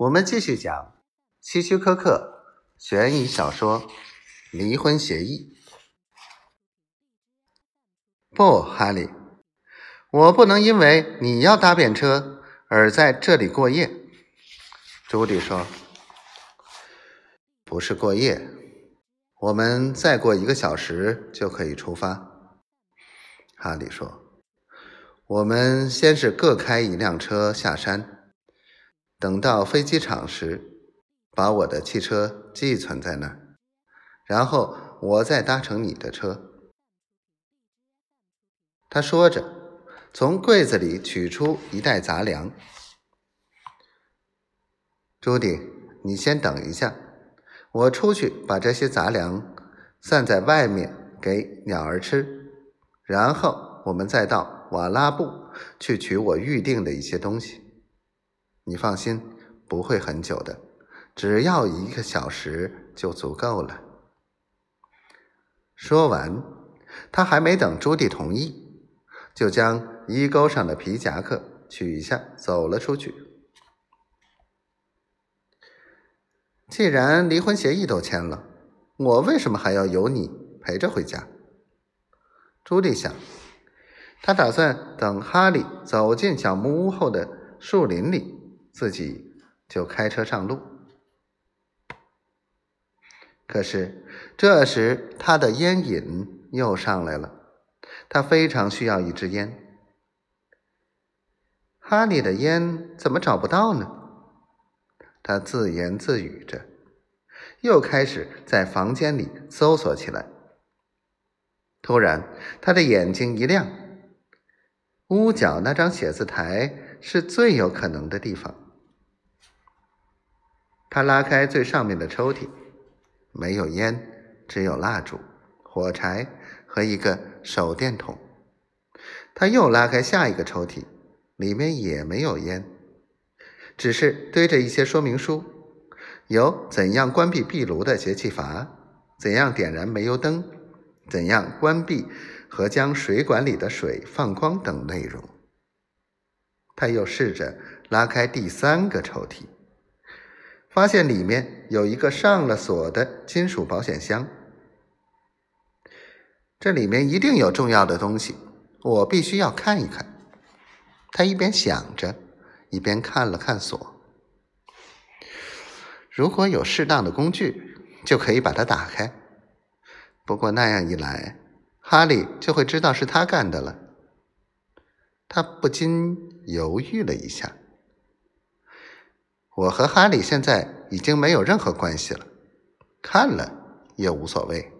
我们继续讲希区柯克悬疑小说《离婚协议》。不，哈利，我不能因为你要搭便车而在这里过夜。朱迪说：“不是过夜，我们再过一个小时就可以出发。”哈利说：“我们先是各开一辆车下山。”等到飞机场时，把我的汽车寄存在那儿，然后我再搭乘你的车。他说着，从柜子里取出一袋杂粮。朱迪，你先等一下，我出去把这些杂粮散在外面给鸟儿吃，然后我们再到瓦拉布去取我预定的一些东西。你放心，不会很久的，只要一个小时就足够了。说完，他还没等朱棣同意，就将衣钩上的皮夹克取下，走了出去。既然离婚协议都签了，我为什么还要由你陪着回家？朱棣想，他打算等哈利走进小木屋后的树林里。自己就开车上路，可是这时他的烟瘾又上来了，他非常需要一支烟。哈利的烟怎么找不到呢？他自言自语着，又开始在房间里搜索起来。突然，他的眼睛一亮，屋角那张写字台。是最有可能的地方。他拉开最上面的抽屉，没有烟，只有蜡烛、火柴和一个手电筒。他又拉开下一个抽屉，里面也没有烟，只是堆着一些说明书，有怎样关闭壁炉的节气阀，怎样点燃煤油灯，怎样关闭和将水管里的水放光等内容。他又试着拉开第三个抽屉，发现里面有一个上了锁的金属保险箱。这里面一定有重要的东西，我必须要看一看。他一边想着，一边看了看锁。如果有适当的工具，就可以把它打开。不过那样一来，哈利就会知道是他干的了。他不禁犹豫了一下。我和哈利现在已经没有任何关系了，看了也无所谓。